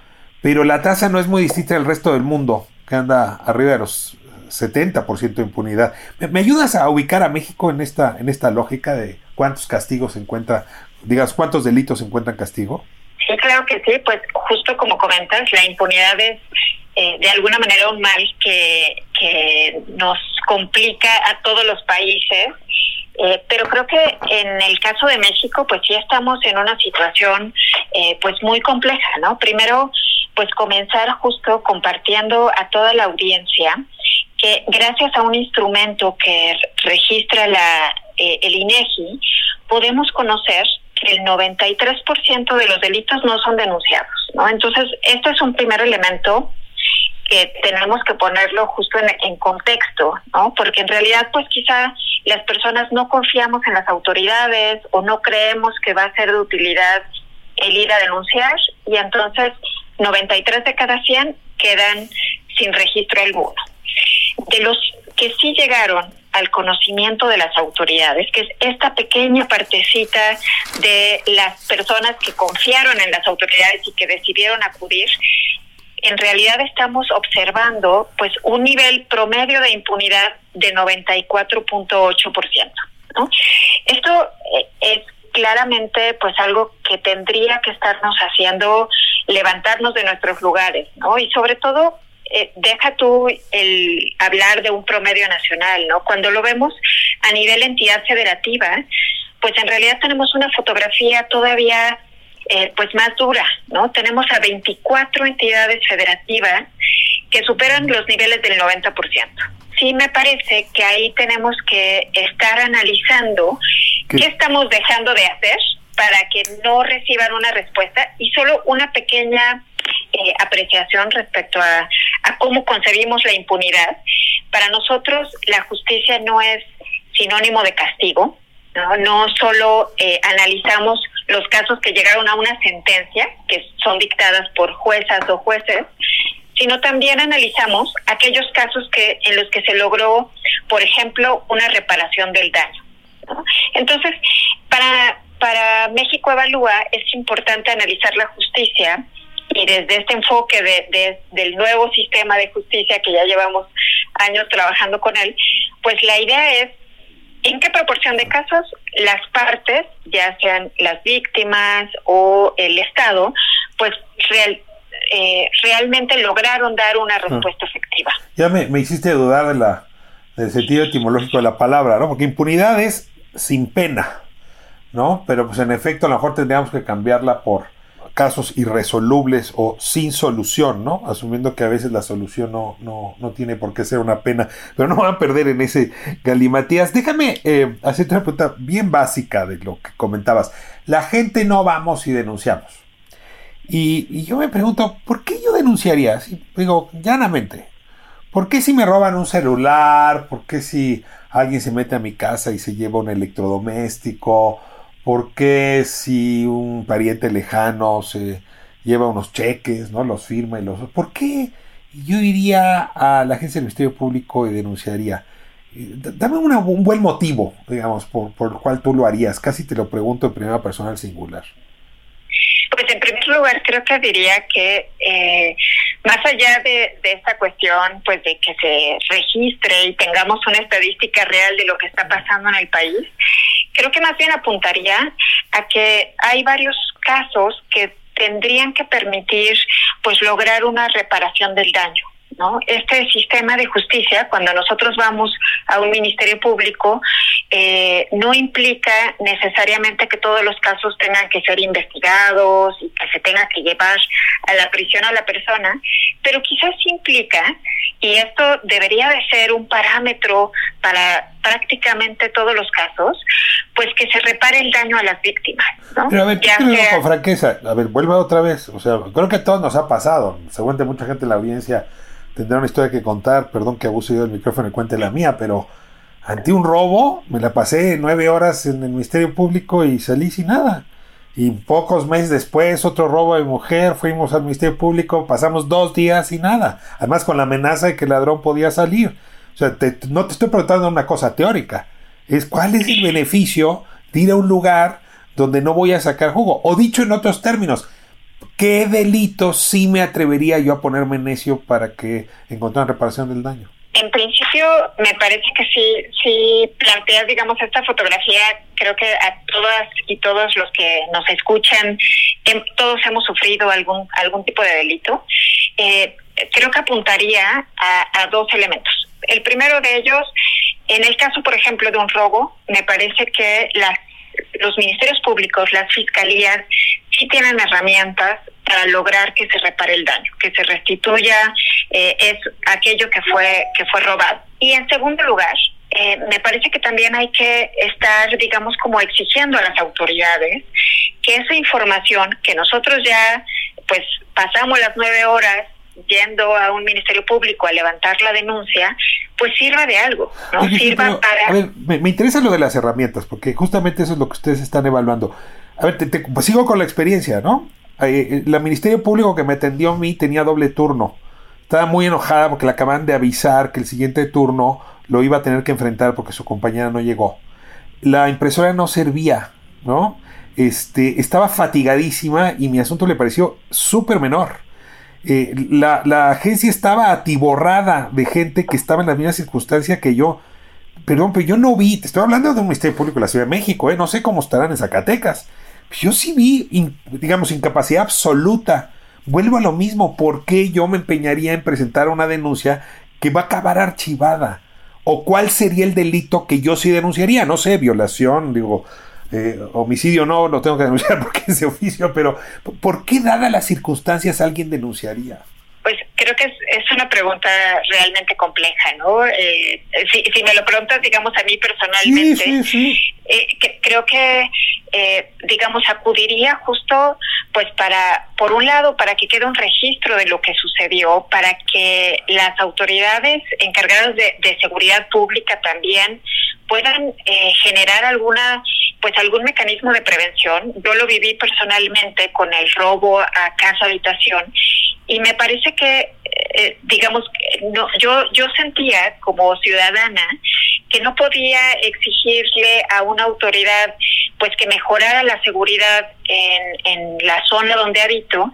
Pero la tasa no es muy distinta del resto del mundo que anda arriba de los 70% de impunidad. ¿Me, ayudas a ubicar a México en esta, en esta lógica de cuántos castigos se encuentra, digas, cuántos delitos encuentran castigo? Sí, claro que sí, pues justo como comentas, la impunidad es eh, de alguna manera un mal que, que nos complica a todos los países, eh, pero creo que en el caso de México, pues sí estamos en una situación eh, pues muy compleja, ¿no? Primero, pues comenzar justo compartiendo a toda la audiencia que gracias a un instrumento que registra la eh, el INEGI podemos conocer el 93% de los delitos no son denunciados, ¿no? Entonces, este es un primer elemento que tenemos que ponerlo justo en, contexto, ¿no? Porque en realidad, pues quizá las personas no confiamos en las autoridades o no creemos que va a ser de utilidad el ir a denunciar y entonces 93 de cada 100 quedan sin registro alguno. De los que sí llegaron al conocimiento de las autoridades, que es esta pequeña partecita de las personas que confiaron en las autoridades y que decidieron acudir, en realidad estamos observando pues un nivel promedio de impunidad de 94.8%. ¿no? Esto eh, es claramente pues algo que tendría que estarnos haciendo levantarnos de nuestros lugares, ¿no? Y sobre todo eh, deja tú el hablar de un promedio nacional, ¿no? Cuando lo vemos a nivel entidad federativa, pues en realidad tenemos una fotografía todavía eh, pues más dura, ¿no? Tenemos a 24 entidades federativas que superan los niveles del 90%. Sí me parece que ahí tenemos que estar analizando qué estamos dejando de hacer para que no reciban una respuesta y solo una pequeña eh, apreciación respecto a, cómo concebimos la impunidad. Para nosotros la justicia no es sinónimo de castigo, no, solo eh, analizamos los casos que llegaron a una sentencia, que son dictadas por juezas o jueces, sino también analizamos aquellos casos que en los que se logró, por ejemplo, una reparación del daño. Entonces, para, para México Evalúa es importante analizar la justicia y desde este enfoque de, del nuevo sistema de justicia que ya llevamos años trabajando con él, pues la idea es en qué proporción de casos las partes, ya sean las víctimas o el Estado, pues real, eh, realmente lograron dar una ah. respuesta efectiva. Ya me, me hiciste dudar de la, del sentido etimológico de la palabra, ¿no? Porque impunidad es sin pena, ¿no? Pero pues en efecto a lo mejor tendríamos que cambiarla por casos irresolubles o sin solución, ¿no? Asumiendo que a veces la solución no, no, no tiene por qué ser una pena, pero no van a perder en ese galimatías. Déjame eh, hacerte una pregunta bien básica de lo que comentabas. La gente no vamos y denunciamos. Y, yo me pregunto, ¿por qué yo denunciaría? digo, llanamente, ¿por qué si me roban un celular? ¿Por qué si alguien se mete a mi casa y se lleva un electrodoméstico? ¿Por qué si un pariente lejano se lleva unos cheques, ¿no? Los firma y los... ¿Por qué yo iría a la agencia del Ministerio Público y denunciaría? Dame un buen motivo, digamos, por, por el cual tú lo harías. Casi te lo pregunto en primera persona al singular. Pues en primer lugar creo que diría que eh, más allá de, de, esta cuestión, pues de que se registre y tengamos una estadística real de lo que está pasando en el país, creo que más bien apuntaría a que hay varios casos que tendrían que permitir pues lograr una reparación del daño. ¿no? Este sistema de justicia, cuando nosotros vamos a un ministerio público, eh, no implica necesariamente que todos los casos tengan que ser investigados y que se tenga que llevar a la prisión a la persona, pero quizás implica, y esto debería de ser un parámetro para prácticamente todos los casos, pues que se repare el daño a las víctimas. ¿no? Pero a ver, con franqueza, a ver, vuelva otra vez, o sea, creo que a todos nos ha pasado, seguramente mucha gente en la audiencia tendrá una historia que contar, perdón que abuse yo del micrófono y cuente la mía, pero ante un robo me la pasé nueve horas en el Ministerio Público y salí sin nada. Y pocos meses después, otro robo de mujer, fuimos al Ministerio Público, pasamos dos días y nada. Además con la amenaza de que el ladrón podía salir. O sea, no te estoy preguntando una cosa teórica. Es cuál es el beneficio de ir a un lugar donde no voy a sacar jugo. O dicho en otros términos, ¿qué delito sí me atrevería yo a ponerme necio para que encontrar reparación del daño? En principio, me parece que sí, sí planteas, digamos, esta fotografía, creo que a todas y todos los que nos escuchan, todos hemos sufrido algún, algún tipo de delito. Eh, creo que apuntaría a, a dos elementos. El primero de ellos, en el caso, por ejemplo, de un robo, me parece que las los ministerios públicos, las fiscalías, sí tienen herramientas para lograr que se repare el daño, que se restituya eh, es aquello que fue que fue robado. Y en segundo lugar, eh, me parece que también hay que estar, digamos, como exigiendo a las autoridades que esa información que nosotros ya, pues, pasamos las nueve horas yendo a un ministerio público a levantar la denuncia, pues sirva de algo, ¿no? sirva para... A ver, me, interesa lo de las herramientas, porque justamente eso es lo que ustedes están evaluando. A ver, te, pues sigo con la experiencia, ¿no? Eh, el Ministerio Público que me atendió a mí tenía doble turno. Estaba muy enojada porque le acaban de avisar que el siguiente turno lo iba a tener que enfrentar porque su compañera no llegó. La impresora no servía, ¿no? Este, estaba fatigadísima y mi asunto le pareció súper menor. Eh, la, la, agencia estaba atiborrada de gente que estaba en la misma circunstancia que yo. Perdón, pero yo no vi, te estoy hablando de un Ministerio Público de la Ciudad de México, ¿eh? no sé cómo estarán en Zacatecas. Yo sí vi, digamos, incapacidad absoluta vuelvo a lo mismo, ¿por qué yo me empeñaría en presentar una denuncia que va a acabar archivada? ¿O cuál sería el delito que yo sí denunciaría? No sé, violación, digo, eh, homicidio no, lo tengo que denunciar porque es de oficio, pero ¿por qué dadas las circunstancias alguien denunciaría? Creo que es, una pregunta realmente compleja, ¿no? Eh, si, me lo preguntas, digamos, a mí personalmente, eh, creo que, eh, digamos, acudiría justo, pues, para, por un lado, para que quede un registro de lo que sucedió, para que las autoridades encargadas de, de seguridad pública también puedan generar alguna pues algún mecanismo de prevención. Yo lo viví personalmente con el robo a casa habitación y me parece que eh, digamos no yo yo sentía como ciudadana que no podía exigirle a una autoridad pues que mejorara la seguridad en, en la zona donde habito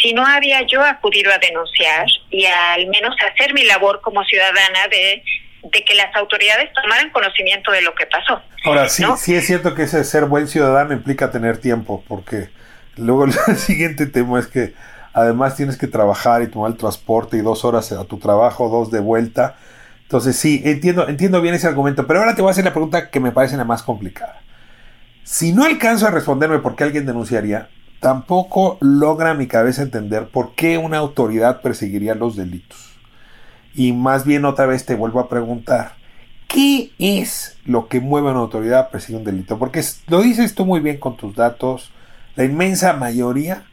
si no había yo acudido a denunciar y al menos hacer mi labor como ciudadana de de que las autoridades tomaran conocimiento de lo que pasó. Ahora sí, sí es cierto que ese ser buen ciudadano implica tener tiempo, porque luego el siguiente tema es que además tienes que trabajar y tomar el transporte y dos horas a tu trabajo, dos de vuelta. Entonces sí, entiendo, entiendo bien ese argumento, pero ahora te voy a hacer la pregunta que me parece la más complicada. Si no alcanzo a responderme por qué alguien denunciaría, tampoco logra mi cabeza entender por qué una autoridad perseguiría los delitos. Y más bien otra vez te vuelvo a preguntar, ¿qué es lo que mueve a una autoridad a perseguir un delito? Porque lo dices tú muy bien con tus datos, la inmensa mayoría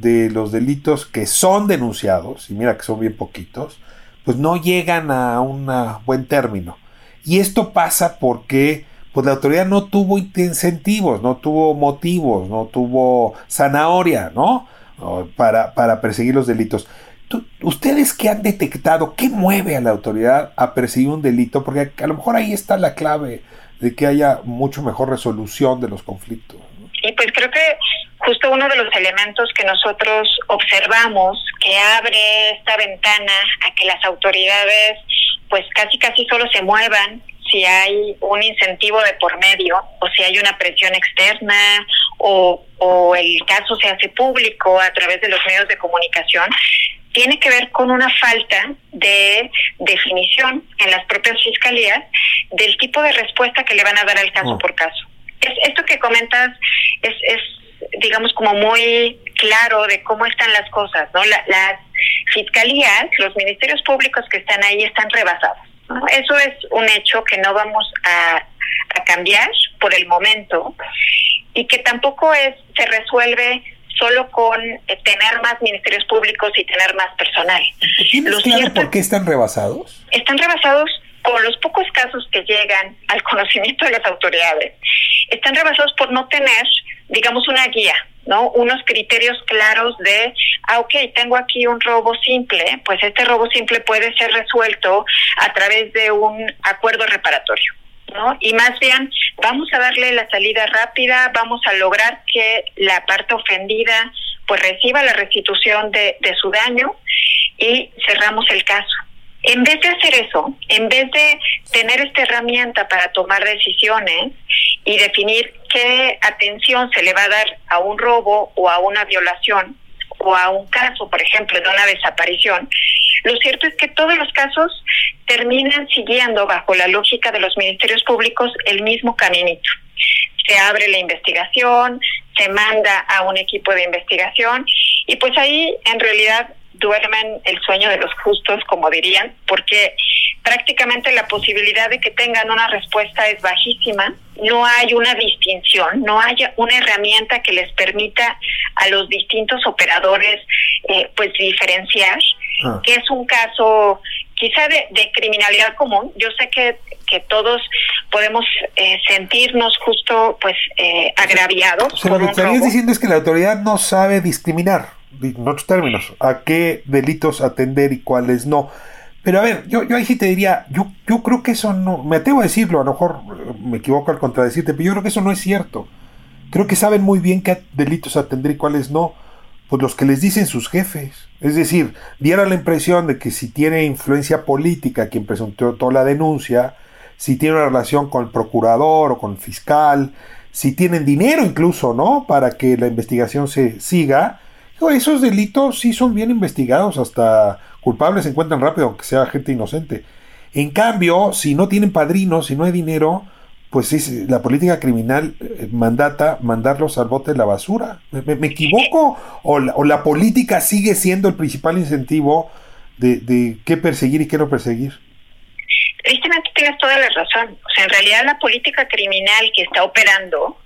de los delitos que son denunciados, y mira que son bien poquitos, pues no llegan a un buen término. Y esto pasa porque pues la autoridad no tuvo incentivos, no tuvo motivos, no tuvo zanahoria, ¿no? Para, para perseguir los delitos. ¿Ustedes qué han detectado? ¿Qué mueve a la autoridad a perseguir un delito? Porque a lo mejor ahí está la clave de que haya mucho mejor resolución de los conflictos. Y pues creo que justo uno de los elementos que nosotros observamos que abre esta ventana a que las autoridades pues casi casi solo se muevan si hay un incentivo de por medio o si hay una presión externa o, o el caso se hace público a través de los medios de comunicación, tiene que ver con una falta de definición en las propias fiscalías del tipo de respuesta que le van a dar al caso oh. por caso. Es, esto que comentas es, es, digamos, como muy claro de cómo están las cosas, ¿no? las fiscalías, los ministerios públicos que están ahí están rebasados. Eso es un hecho que no vamos a, a cambiar por el momento y que tampoco es se resuelve solo con eh, tener más ministerios públicos y tener más personal. ¿Tienes claro por qué están rebasados? Están rebasados con los pocos casos que llegan al conocimiento de las autoridades. Están rebasados por no tener, digamos, una guía, ¿no? Unos criterios claros de, ah, ok, tengo aquí un robo simple, pues este robo simple puede ser resuelto a través de un acuerdo reparatorio. ¿no? Y más bien, vamos a darle la salida rápida, vamos a lograr que la parte ofendida pues reciba la restitución de, de su daño y cerramos el caso. En vez de hacer eso, en vez de tener esta herramienta para tomar decisiones y definir qué atención se le va a dar a un robo o a una violación o a un caso, por ejemplo, de una desaparición, lo cierto es que todos los casos terminan siguiendo bajo la lógica de los ministerios públicos el mismo caminito. Se abre la investigación, se manda a un equipo de investigación y pues ahí en realidad duermen el sueño de los justos, como dirían, porque prácticamente la posibilidad de que tengan una respuesta es bajísima. No hay una distinción, no hay una herramienta que les permita a los distintos operadores eh, pues diferenciar Ah. que es un caso quizá de, criminalidad común. Yo sé que, que todos podemos eh, sentirnos justo pues eh, agraviados. lo que estarías diciendo es que la autoridad no sabe discriminar, en otros términos, a qué delitos atender y cuáles no. Pero a ver, yo, yo ahí sí te diría, yo, creo que eso no, me atrevo a decirlo, a lo mejor eh, me equivoco al contradecirte, pero yo creo que eso no es cierto. Creo que saben muy bien qué delitos atender y cuáles no pues los que les dicen sus jefes. Es decir, diera la impresión de que si tiene influencia política quien presentó toda la denuncia, si tiene una relación con el procurador o con el fiscal, si tienen dinero incluso, ¿no? Para que la investigación se siga, esos delitos sí son bien investigados, hasta culpables se encuentran rápido, aunque sea gente inocente. En cambio, si no tienen padrinos, si no hay dinero, pues es, la política criminal eh, mandata mandarlos al bote de la basura. ¿Me, equivoco? ¿O la, política sigue siendo el principal incentivo de, de qué perseguir y qué no perseguir? Tristemente tienes toda la razón. O sea, en realidad la política criminal que está operando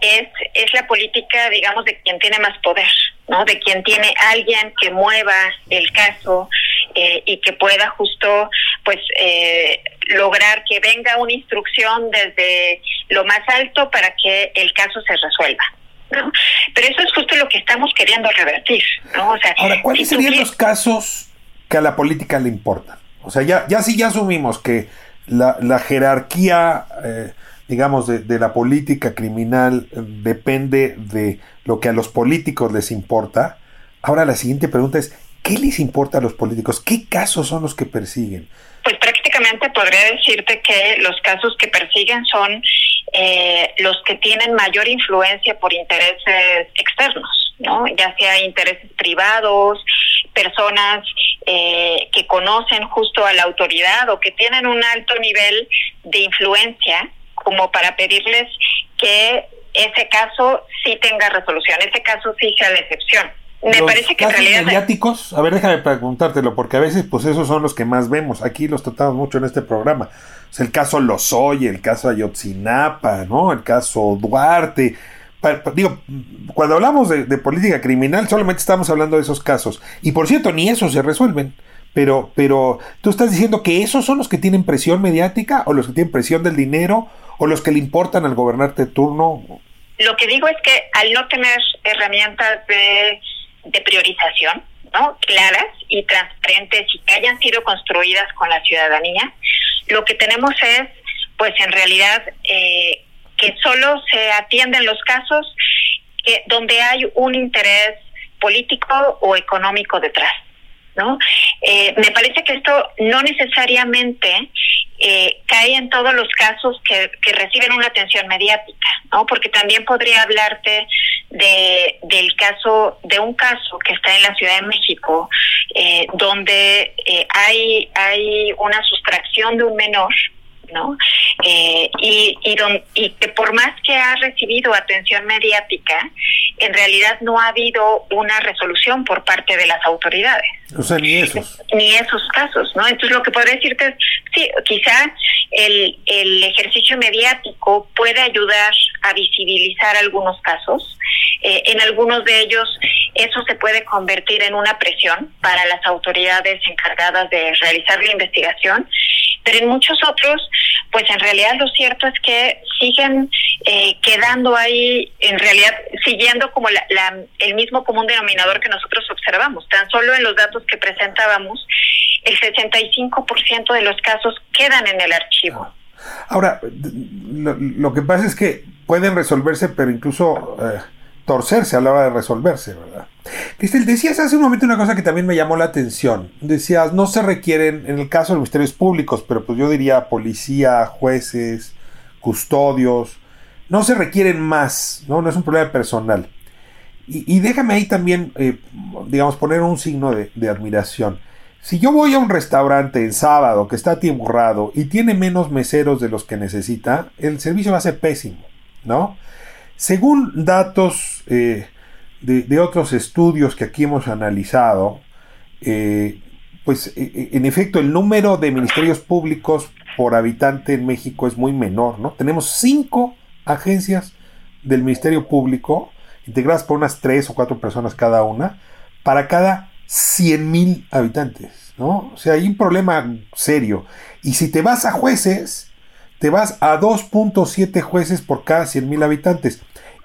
es, es la política, digamos, de quien tiene más poder, ¿no? De quien tiene alguien que mueva el caso eh, y que pueda justo, pues, eh, lograr que venga una instrucción desde lo más alto para que el caso se resuelva. ¿no? Pero eso es justo lo que estamos queriendo revertir. ¿no? O sea, Ahora, ¿cuáles serían los casos que a la política le importan? O sea, ya, ya sí ya asumimos que la, la jerarquía eh, digamos, de, la política criminal eh, depende de lo que a los políticos les importa. Ahora la siguiente pregunta es, ¿qué les importa a los políticos? ¿Qué casos son los que persiguen? Pues prácticamente podría decirte que los casos que persiguen son eh, los que tienen mayor influencia por intereses externos, ¿no? Ya sea intereses privados, personas eh, que conocen justo a la autoridad o que tienen un alto nivel de influencia como para pedirles que ese caso sí tenga resolución, ese caso sí sea la excepción. Me parece que en realidad... mediáticos, a ver, déjame preguntártelo, porque a veces pues esos son los que más vemos. Aquí los tratamos mucho en este programa. El caso Lozoya, el caso Ayotzinapa, ¿no? El caso Duarte. digo, cuando hablamos de, de, política criminal, solamente estamos hablando de esos casos. Y por cierto, ni esos se resuelven. Pero, pero, ¿tú estás diciendo que esos son los que tienen presión mediática o los que tienen presión del dinero o los que le importan al gobernante de turno? Lo que digo es que al no tener herramientas de, priorización, ¿no? claras y transparentes y que hayan sido construidas con la ciudadanía, lo que tenemos es, pues en realidad, eh, que solo se atienden los casos que, donde hay un interés político o económico detrás. ¿No? Eh, me parece que esto no necesariamente eh, cae en todos los casos que, que, reciben una atención mediática, ¿no? Porque también podría hablarte de, del caso, de un caso que está en la Ciudad de México, eh, donde eh, hay, hay una sustracción de un menor, ¿no? Eh, y, y, y que por más que ha recibido atención mediática, en realidad no ha habido una resolución por parte de las autoridades. O sea, ni esos. Ni esos casos, ¿no? Entonces lo que podría decirte es, sí, quizá el, el ejercicio mediático puede ayudar a visibilizar algunos casos. Eh, en algunos de ellos eso se puede convertir en una presión para las autoridades encargadas de realizar la investigación, pero en muchos otros, pues en realidad lo cierto es que siguen eh, quedando ahí, en realidad siguiendo como la, el mismo común denominador que nosotros observamos. Tan solo en los datos que presentábamos, el 65% de los casos quedan en el archivo. Ahora, lo, que pasa es que pueden resolverse, pero incluso eh, torcerse a la hora de resolverse, ¿verdad? Cristel, decías hace un momento una cosa que también me llamó la atención. Decías, no se requieren, en el caso de los ministerios públicos, pero pues yo diría policía, jueces, custodios, no se requieren más, ¿no? No es un problema personal. Y, déjame ahí también, eh, digamos, poner un signo de, de, admiración. Si yo voy a un restaurante en sábado que está atiburrado y tiene menos meseros de los que necesita, el servicio va a ser pésimo, ¿no? Según datos eh, de, otros estudios que aquí hemos analizado, eh, pues e, e, en efecto el número de ministerios públicos por habitante en México es muy menor, ¿no? Tenemos cinco agencias del Ministerio Público, integradas por unas tres o cuatro personas cada una, para cada 100 mil habitantes, ¿no? O sea, hay un problema serio. Y si te vas a jueces, te vas a 2.7 jueces por cada 100 mil habitantes.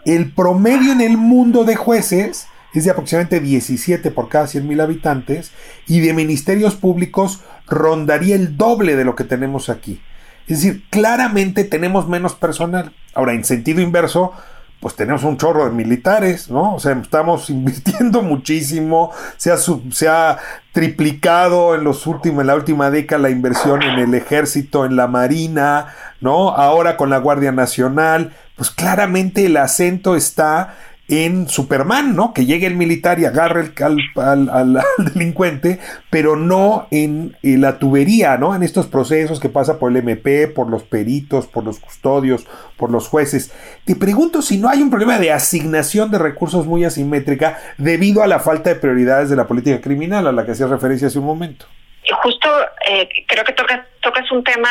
El promedio en el mundo de jueces es de aproximadamente 17 por cada 100 mil habitantes y de ministerios públicos rondaría el doble de lo que tenemos aquí. Es decir, claramente tenemos menos personal. Ahora, en sentido inverso, pues tenemos un chorro de militares, ¿no? O sea, estamos invirtiendo muchísimo, se ha, se ha triplicado en, los últimos, en la última década la inversión en el ejército, en la marina, ¿no? Ahora con la Guardia Nacional, pues claramente el acento está en Superman, ¿no? Que llegue el militar y agarre al, delincuente, pero no en, la tubería, ¿no? En estos procesos que pasa por el MP, por los peritos, por los custodios, por los jueces. Te pregunto si no hay un problema de asignación de recursos muy asimétrica debido a la falta de prioridades de la política criminal a la que hacía referencia hace un momento justo eh, creo que tocas tocas un tema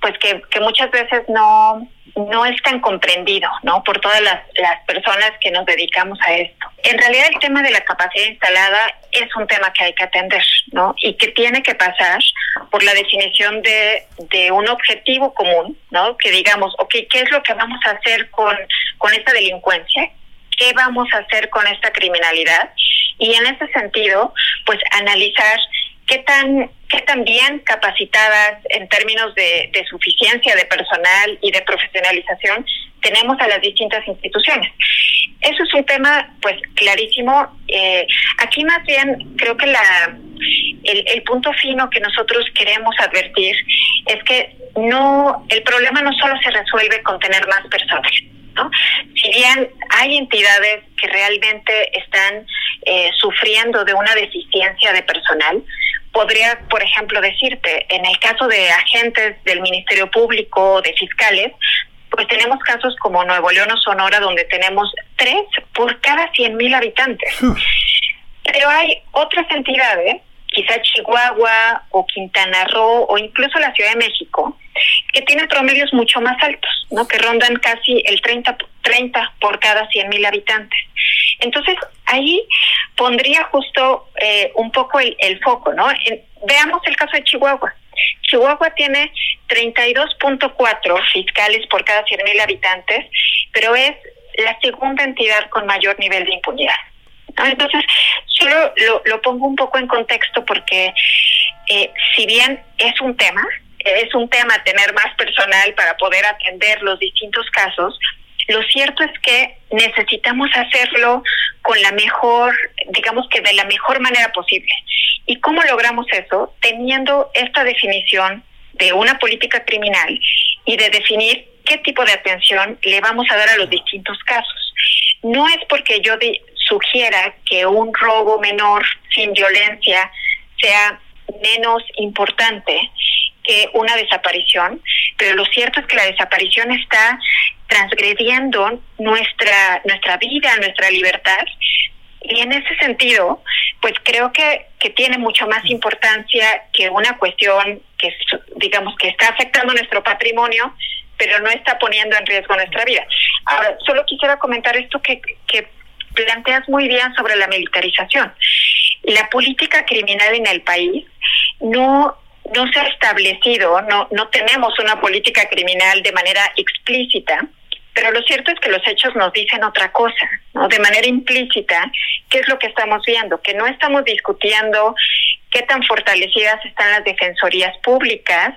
pues que, que muchas veces no no es tan comprendido, ¿no? Por todas las, las personas que nos dedicamos a esto. En realidad el tema de la capacidad instalada es un tema que hay que atender, ¿no? Y que tiene que pasar por la definición de, de un objetivo común, ¿no? Que digamos, ok, ¿qué es lo que vamos a hacer con, con esta delincuencia? ¿Qué vamos a hacer con esta criminalidad? Y en ese sentido, pues analizar qué tan, qué tan bien capacitadas en términos de, suficiencia de personal y de profesionalización tenemos a las distintas instituciones. Eso es un tema, pues, clarísimo. Eh, aquí más bien creo que la el, el punto fino que nosotros queremos advertir es que no el problema no solo se resuelve con tener más personal. ¿no? Si bien hay entidades que realmente están eh, sufriendo de una deficiencia de personal, podría, por ejemplo, decirte, en el caso de agentes del Ministerio Público, de fiscales, pues tenemos casos como Nuevo León o Sonora, donde tenemos tres por cada 100 mil habitantes. Pero hay otras entidades, quizá Chihuahua o Quintana Roo o incluso la Ciudad de México, que tienen promedios mucho más altos, ¿no? que rondan casi el 30, 30 por cada 100 mil habitantes. Entonces, ahí pondría justo eh, un poco el, foco, ¿no? veamos el caso de Chihuahua. Chihuahua tiene 32.4 fiscales por cada 100.000 habitantes, pero es la segunda entidad con mayor nivel de impunidad. Entonces, solo lo, pongo un poco en contexto porque eh, si bien es un tema, es un tema tener más personal para poder atender los distintos casos, lo cierto es que necesitamos hacerlo con la mejor, digamos que de la mejor manera posible. ¿Y cómo logramos eso? Teniendo esta definición de una política criminal y de definir qué tipo de atención le vamos a dar a los distintos casos. No es porque yo sugiera que un robo menor sin violencia sea menos importante que una desaparición, pero lo cierto es que la desaparición está transgrediendo nuestra, nuestra vida, nuestra libertad. Y en ese sentido, pues creo que, que tiene mucho más importancia que una cuestión que, digamos, que está afectando nuestro patrimonio, pero no está poniendo en riesgo nuestra vida. Ahora, solo quisiera comentar esto que, que planteas muy bien sobre la militarización. La política criminal en el país no no se ha establecido, no no tenemos una política criminal de manera explícita pero lo cierto es que los hechos nos dicen otra cosa, ¿no? De manera implícita, ¿qué es lo que estamos viendo? Que no estamos discutiendo qué tan fortalecidas están las defensorías públicas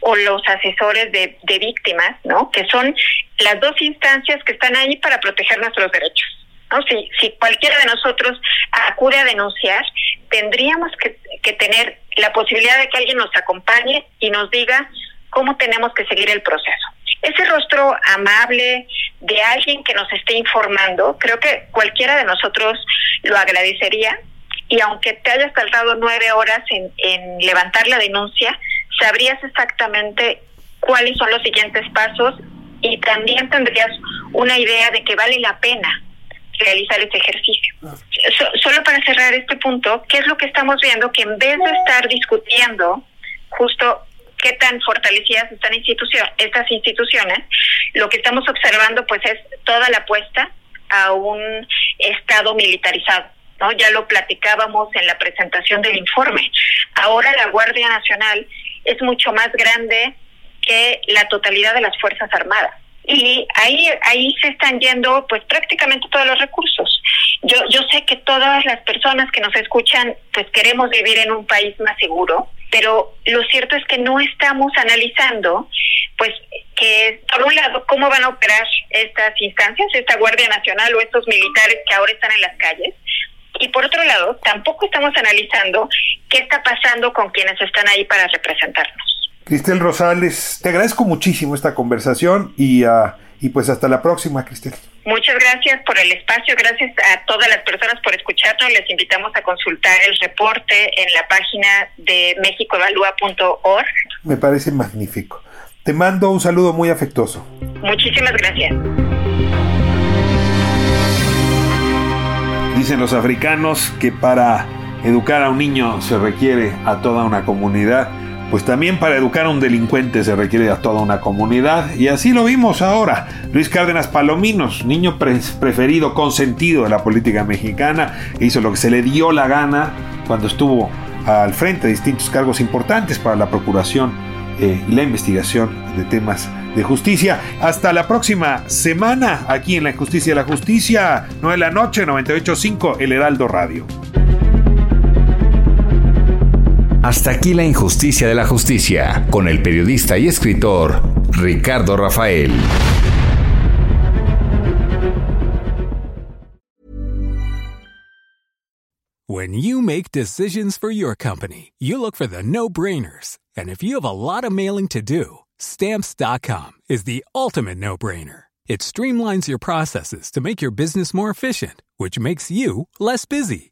o los asesores de, de víctimas, ¿no? Que son las dos instancias que están ahí para proteger nuestros derechos. ¿no? Si, si cualquiera de nosotros acude a denunciar, tendríamos que, que tener la posibilidad de que alguien nos acompañe y nos diga cómo tenemos que seguir el proceso. Ese rostro amable de alguien que nos esté informando, creo que cualquiera de nosotros lo agradecería. Y aunque te hayas tardado nueve horas en, en levantar la denuncia, sabrías exactamente cuáles son los siguientes pasos y también tendrías una idea de que vale la pena realizar ese ejercicio. Solo para cerrar este punto, ¿qué es lo que estamos viendo? Que en vez de estar discutiendo justo qué tan fortalecidas están estas instituciones, lo que estamos observando pues es toda la apuesta a un Estado militarizado. ¿no? Ya lo platicábamos en la presentación del informe. Ahora la Guardia Nacional es mucho más grande que la totalidad de las Fuerzas Armadas. Y ahí, ahí se están yendo pues prácticamente todos los recursos. Yo, yo sé que todas las personas que nos escuchan pues queremos vivir en un país más seguro, pero lo cierto es que no estamos analizando, pues, que por un lado, cómo van a operar estas instancias, esta Guardia Nacional o estos militares que ahora están en las calles, y por otro lado, tampoco estamos analizando qué está pasando con quienes están ahí para representarnos. Cristel Rosales, te agradezco muchísimo esta conversación y, uh, y pues hasta la próxima, Cristel. Muchas gracias por el espacio, gracias a todas las personas por escucharnos. Les invitamos a consultar el reporte en la página de mexicoevalúa.org. Me parece magnífico. Te mando un saludo muy afectuoso. Muchísimas gracias. Dicen los africanos que para educar a un niño se requiere a toda una comunidad pues también para educar a un delincuente se requiere a toda una comunidad y así lo vimos ahora. Luis Cárdenas Palominos, niño preferido, consentido de la política mexicana, hizo lo que se le dio la gana cuando estuvo al frente de distintos cargos importantes para la procuración eh, y la investigación de temas de justicia. Hasta la próxima semana aquí en La Justicia de la Justicia, 9 de la noche, 98.5, El Heraldo Radio. Hasta aquí la injusticia de la justicia, con el periodista y escritor Ricardo Rafael. When you make decisions for your company, you look for the no-brainers. And if you have a lot of mailing to do, stamps.com is the ultimate no-brainer. It streamlines your processes to make your business more efficient, which makes you less busy.